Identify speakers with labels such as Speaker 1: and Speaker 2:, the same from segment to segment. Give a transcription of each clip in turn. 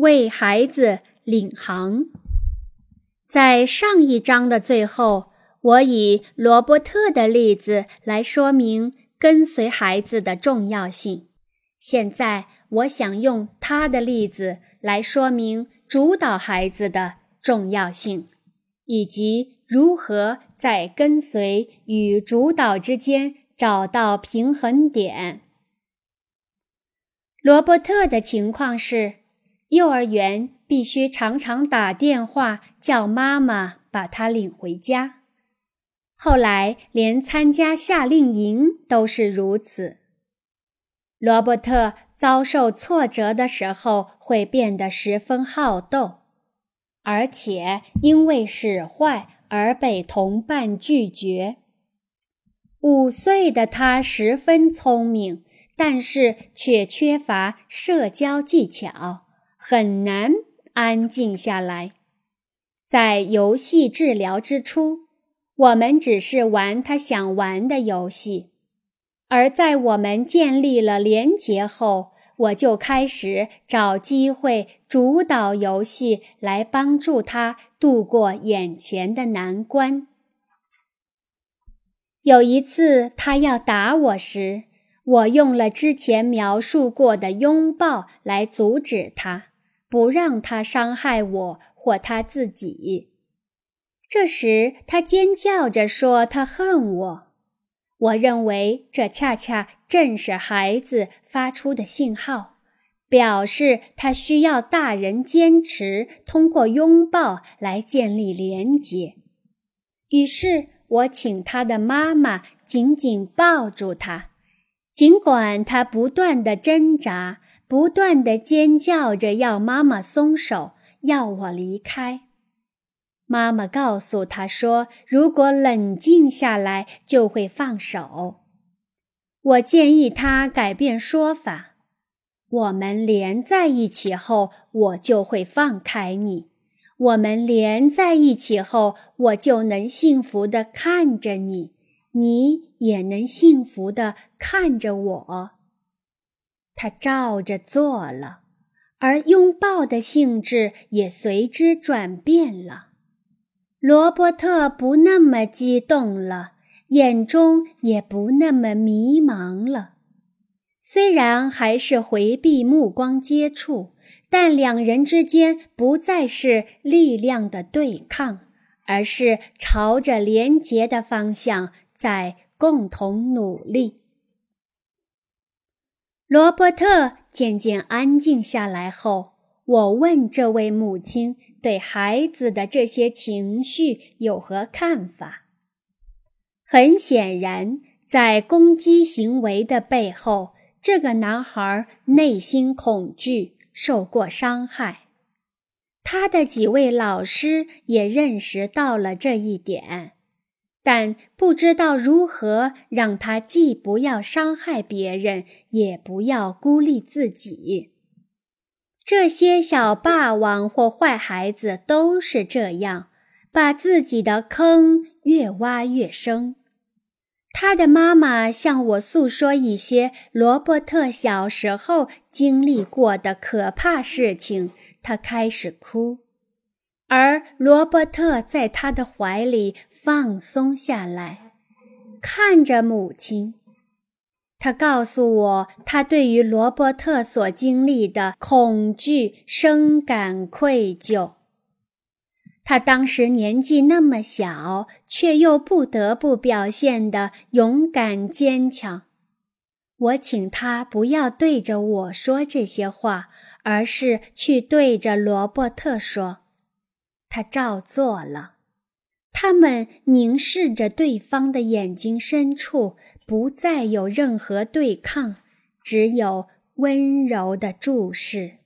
Speaker 1: 为孩子领航。在上一章的最后，我以罗伯特的例子来说明跟随孩子的重要性。现在，我想用他的例子来说明主导孩子的重要性，以及如何在跟随与主导之间找到平衡点。罗伯特的情况是，幼儿园必须常常打电话叫妈妈把他领回家。后来，连参加夏令营都是如此。罗伯特遭受挫折的时候会变得十分好斗，而且因为使坏而被同伴拒绝。五岁的他十分聪明。但是却缺乏社交技巧，很难安静下来。在游戏治疗之初，我们只是玩他想玩的游戏；而在我们建立了连结后，我就开始找机会主导游戏，来帮助他度过眼前的难关。有一次，他要打我时。我用了之前描述过的拥抱来阻止他，不让他伤害我或他自己。这时，他尖叫着说他恨我。我认为这恰恰正是孩子发出的信号，表示他需要大人坚持通过拥抱来建立连结。于是我请他的妈妈紧紧抱住他。尽管他不断的挣扎，不断的尖叫着要妈妈松手，要我离开。妈妈告诉他说：“如果冷静下来，就会放手。”我建议他改变说法：“我们连在一起后，我就会放开你；我们连在一起后，我就能幸福的看着你。”你也能幸福的看着我。他照着做了，而拥抱的性质也随之转变了。罗伯特不那么激动了，眼中也不那么迷茫了。虽然还是回避目光接触，但两人之间不再是力量的对抗，而是朝着连结的方向。在共同努力。罗伯特渐渐安静下来后，我问这位母亲对孩子的这些情绪有何看法。很显然，在攻击行为的背后，这个男孩内心恐惧，受过伤害。他的几位老师也认识到了这一点。但不知道如何让他既不要伤害别人，也不要孤立自己。这些小霸王或坏孩子都是这样，把自己的坑越挖越深。他的妈妈向我诉说一些罗伯特小时候经历过的可怕事情，他开始哭。而罗伯特在他的怀里放松下来，看着母亲。他告诉我，他对于罗伯特所经历的恐惧深感愧疚。他当时年纪那么小，却又不得不表现的勇敢坚强。我请他不要对着我说这些话，而是去对着罗伯特说。他照做了，他们凝视着对方的眼睛深处，不再有任何对抗，只有温柔的注视。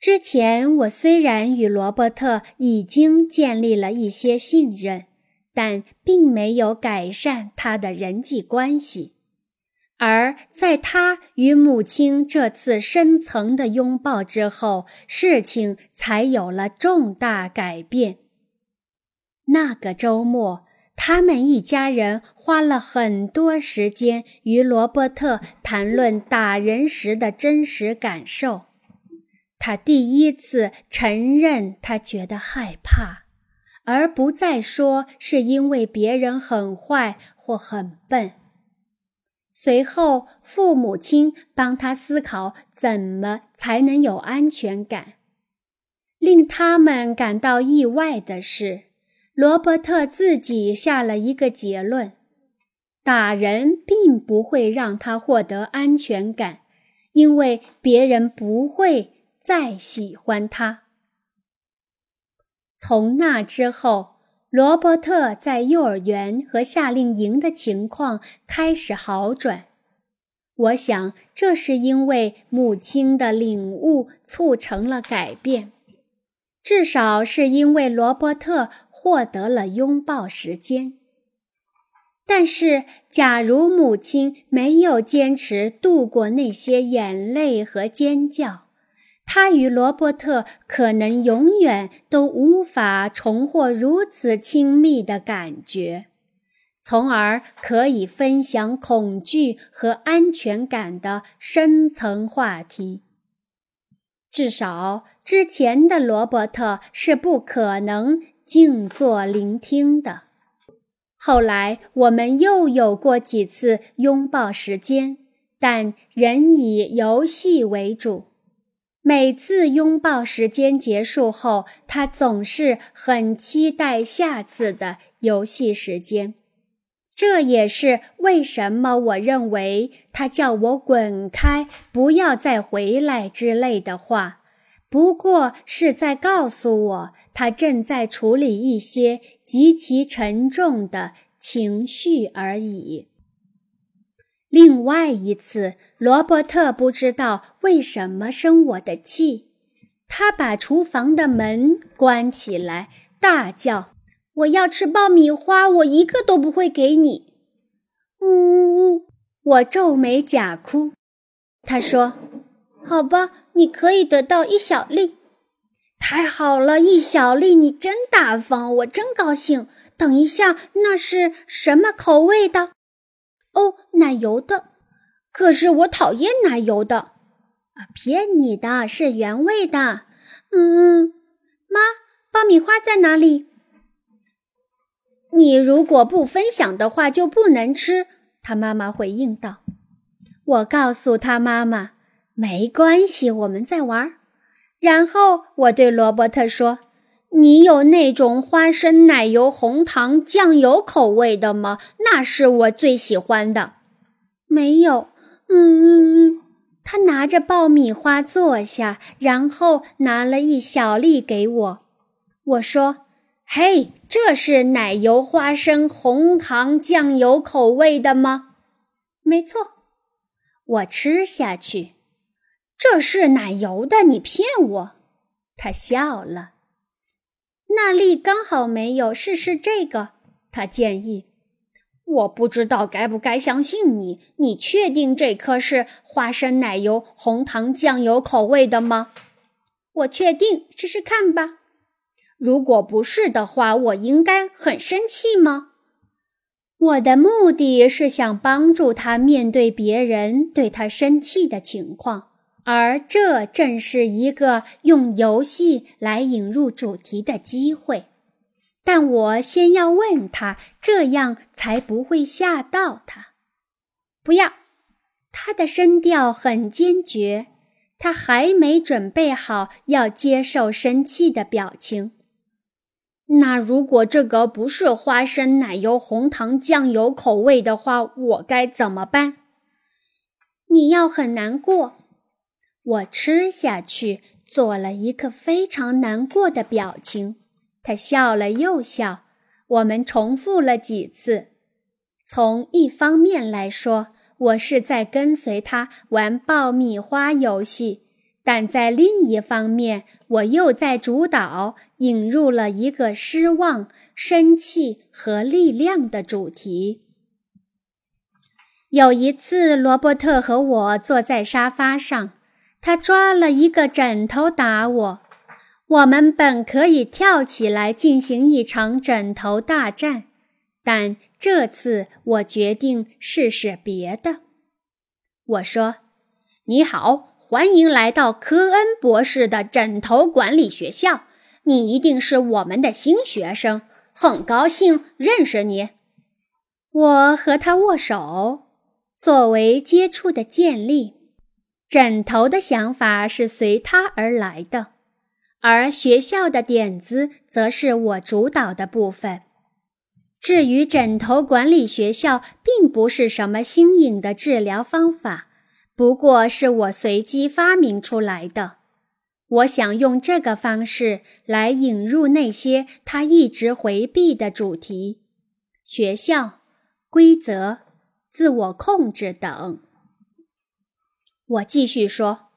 Speaker 1: 之前我虽然与罗伯特已经建立了一些信任，但并没有改善他的人际关系。而在他与母亲这次深层的拥抱之后，事情才有了重大改变。那个周末，他们一家人花了很多时间与罗伯特谈论打人时的真实感受。他第一次承认他觉得害怕，而不再说是因为别人很坏或很笨。随后，父母亲帮他思考怎么才能有安全感。令他们感到意外的是，罗伯特自己下了一个结论：打人并不会让他获得安全感，因为别人不会再喜欢他。从那之后。罗伯特在幼儿园和夏令营的情况开始好转，我想这是因为母亲的领悟促成了改变，至少是因为罗伯特获得了拥抱时间。但是，假如母亲没有坚持度过那些眼泪和尖叫，他与罗伯特可能永远都无法重获如此亲密的感觉，从而可以分享恐惧和安全感的深层话题。至少之前的罗伯特是不可能静坐聆听的。后来我们又有过几次拥抱时间，但仍以游戏为主。每次拥抱时间结束后，他总是很期待下次的游戏时间。这也是为什么我认为他叫我滚开、不要再回来之类的话，不过是在告诉我他正在处理一些极其沉重的情绪而已。另外一次，罗伯特不知道为什么生我的气，他把厨房的门关起来，大叫：“我要吃爆米花，我一个都不会给你！”呜呜呜！我皱眉假哭。他说：“好吧，你可以得到一小粒。”太好了，一小粒，你真大方，我真高兴。等一下，那是什么口味的？奶油的，可是我讨厌奶油的。啊，骗你的，是原味的。嗯嗯，妈，爆米花在哪里？你如果不分享的话，就不能吃。他妈妈回应道。我告诉他妈妈，没关系，我们在玩。然后我对罗伯特说：“你有那种花生奶油红糖酱油口味的吗？那是我最喜欢的。没有，嗯嗯嗯。他拿着爆米花坐下，然后拿了一小粒给我。我说：“嘿，这是奶油花生红糖酱油口味的吗？”没错。我吃下去。这是奶油的，你骗我。他笑了。那粒刚好没有，试试这个。他建议。我不知道该不该相信你。你确定这颗是花生奶油红糖酱油口味的吗？我确定，试试看吧。如果不是的话，我应该很生气吗？我的目的是想帮助他面对别人对他生气的情况。而这正是一个用游戏来引入主题的机会，但我先要问他，这样才不会吓到他。不要，他的声调很坚决，他还没准备好要接受生气的表情。那如果这个不是花生奶油红糖酱油口味的话，我该怎么办？你要很难过。我吃下去，做了一个非常难过的表情。他笑了又笑。我们重复了几次。从一方面来说，我是在跟随他玩爆米花游戏；但在另一方面，我又在主导引入了一个失望、生气和力量的主题。有一次，罗伯特和我坐在沙发上。他抓了一个枕头打我，我们本可以跳起来进行一场枕头大战，但这次我决定试试别的。我说：“你好，欢迎来到科恩博士的枕头管理学校。你一定是我们的新学生，很高兴认识你。”我和他握手，作为接触的建立。枕头的想法是随他而来的，而学校的点子则是我主导的部分。至于枕头管理学校，并不是什么新颖的治疗方法，不过是我随机发明出来的。我想用这个方式来引入那些他一直回避的主题：学校。规则、自我控制等。我继续说：“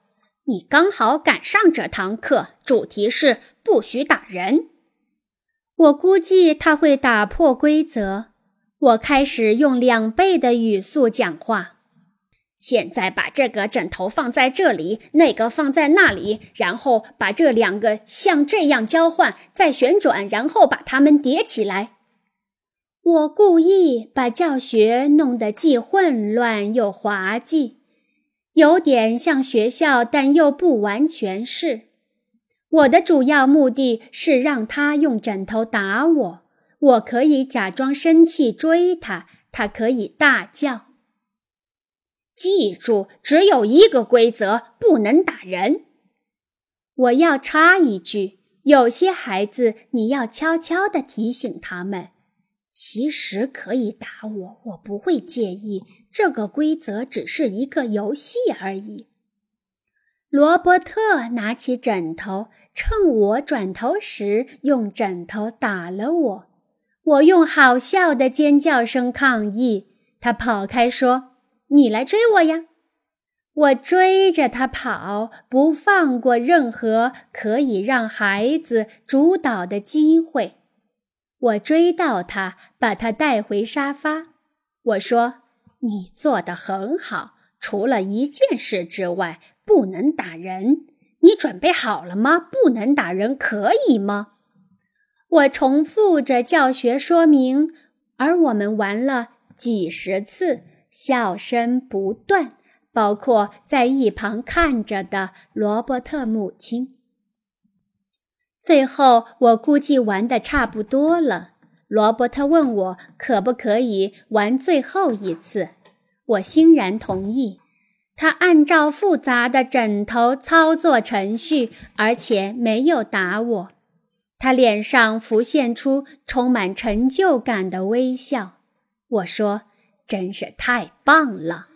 Speaker 1: 你刚好赶上这堂课，主题是不许打人。我估计他会打破规则。我开始用两倍的语速讲话。现在把这个枕头放在这里，那个放在那里，然后把这两个像这样交换，再旋转，然后把它们叠起来。”我故意把教学弄得既混乱又滑稽，有点像学校，但又不完全是。我的主要目的是让他用枕头打我，我可以假装生气追他，他可以大叫。记住，只有一个规则，不能打人。我要插一句，有些孩子你要悄悄地提醒他们。其实可以打我，我不会介意。这个规则只是一个游戏而已。罗伯特拿起枕头，趁我转头时用枕头打了我。我用好笑的尖叫声抗议。他跑开说：“你来追我呀！”我追着他跑，不放过任何可以让孩子主导的机会。我追到他，把他带回沙发。我说：“你做得很好，除了一件事之外，不能打人。你准备好了吗？不能打人，可以吗？”我重复着教学说明，而我们玩了几十次，笑声不断，包括在一旁看着的罗伯特母亲。最后，我估计玩的差不多了。罗伯特问我可不可以玩最后一次，我欣然同意。他按照复杂的枕头操作程序，而且没有打我。他脸上浮现出充满成就感的微笑。我说：“真是太棒了！”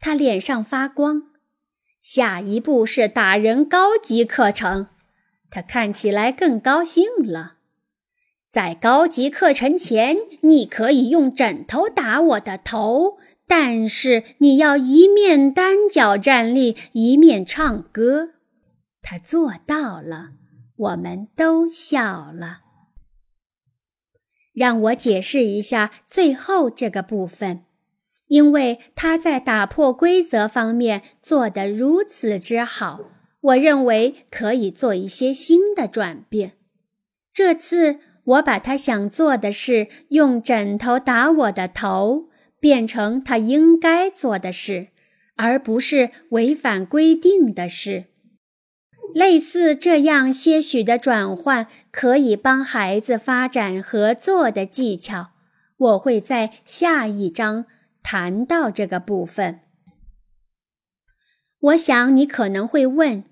Speaker 1: 他脸上发光。下一步是打人高级课程。他看起来更高兴了。在高级课程前，你可以用枕头打我的头，但是你要一面单脚站立，一面唱歌。他做到了，我们都笑了。让我解释一下最后这个部分，因为他在打破规则方面做得如此之好。我认为可以做一些新的转变。这次我把他想做的事用枕头打我的头变成他应该做的事，而不是违反规定的事。类似这样些许的转换可以帮孩子发展合作的技巧。我会在下一章谈到这个部分。我想你可能会问。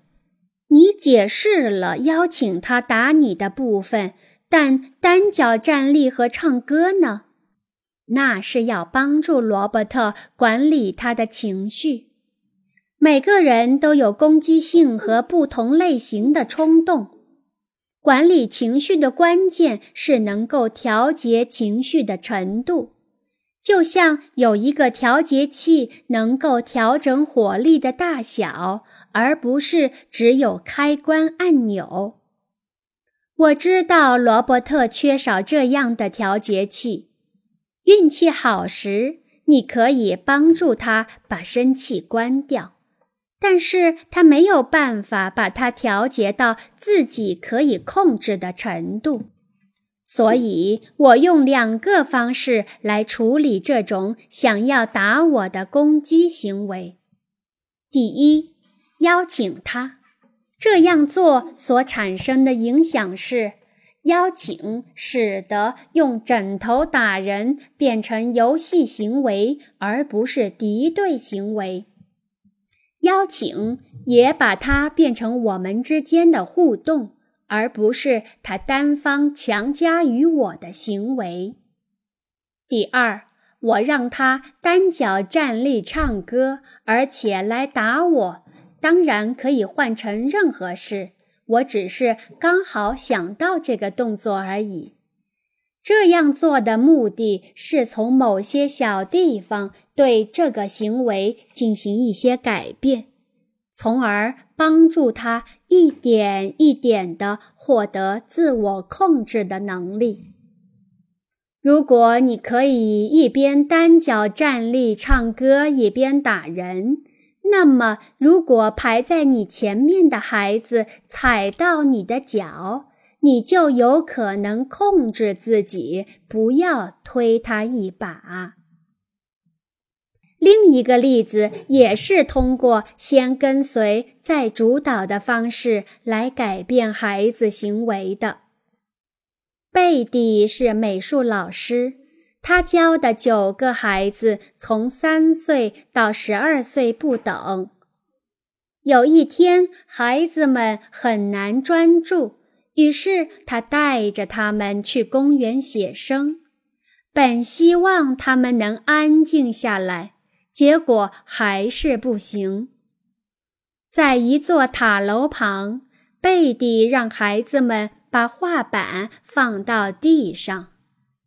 Speaker 1: 你解释了邀请他打你的部分，但单脚站立和唱歌呢？那是要帮助罗伯特管理他的情绪。每个人都有攻击性和不同类型的冲动。管理情绪的关键是能够调节情绪的程度，就像有一个调节器能够调整火力的大小。而不是只有开关按钮。我知道罗伯特缺少这样的调节器。运气好时，你可以帮助他把生气关掉，但是他没有办法把它调节到自己可以控制的程度。所以我用两个方式来处理这种想要打我的攻击行为。第一。邀请他。这样做所产生的影响是。邀请使得用枕头打人变成游戏行为，而不是敌对行为。邀请也把它变成我们之间的互动，而不是他单方强加于我的行为。第二，我让他单脚站立唱歌，而且来打我，当然可以换成任何事。我只是刚好想到这个动作而已。这样做的目的是从某些小地方对这个行为进行一些改变，从而帮助他一点一点地获得自我控制的能力。如果你可以一边单脚站立唱歌，一边打人。那么，如果排在你前面的孩子踩到你的脚，你就有可能控制自己，不要推他一把。另一个例子也是通过先跟随再主导的方式来改变孩子行为的。贝蒂是美术老师。他教的九个孩子从三岁到十二岁不等。有一天，孩子们很难专注，于是他带着他们去公园写生，本希望他们能安静下来，结果还是不行。在一座塔楼旁，贝蒂让孩子们把画板放到地上。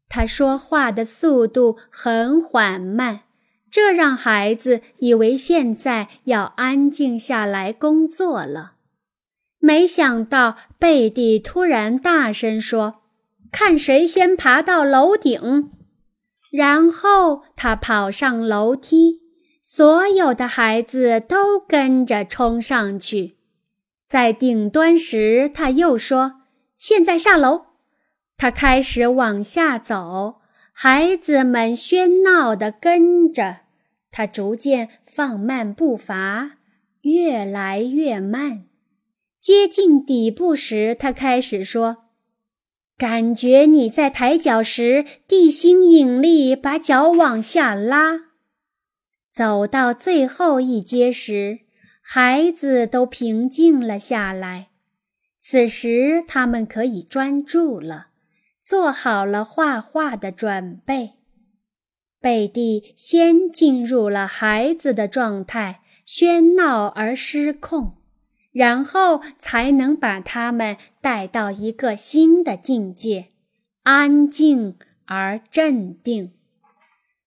Speaker 1: 他说话的速度很缓慢，这让孩子以为现在要安静下来工作了。没想到贝蒂突然大声说：“看谁先爬到楼顶！”然后他跑上楼梯，所有的孩子都跟着冲上去。在顶端时，他又说：“现在下楼。”他开始往下走，孩子们喧闹地跟着他，逐渐放慢步伐，越来越慢。接近底部时，他开始说：“感觉你在抬脚时，地心引力把脚往下拉。”走到最后一阶时，孩子都平静了下来。此时，他们可以专注了。做好了画画的准备，贝蒂先进入了孩子的状态，喧闹而失控，然后才能把他们带到一个新的境界，安静而镇定。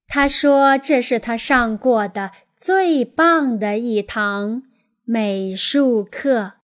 Speaker 1: 他说：“这是他上过的最棒的一堂美术课。”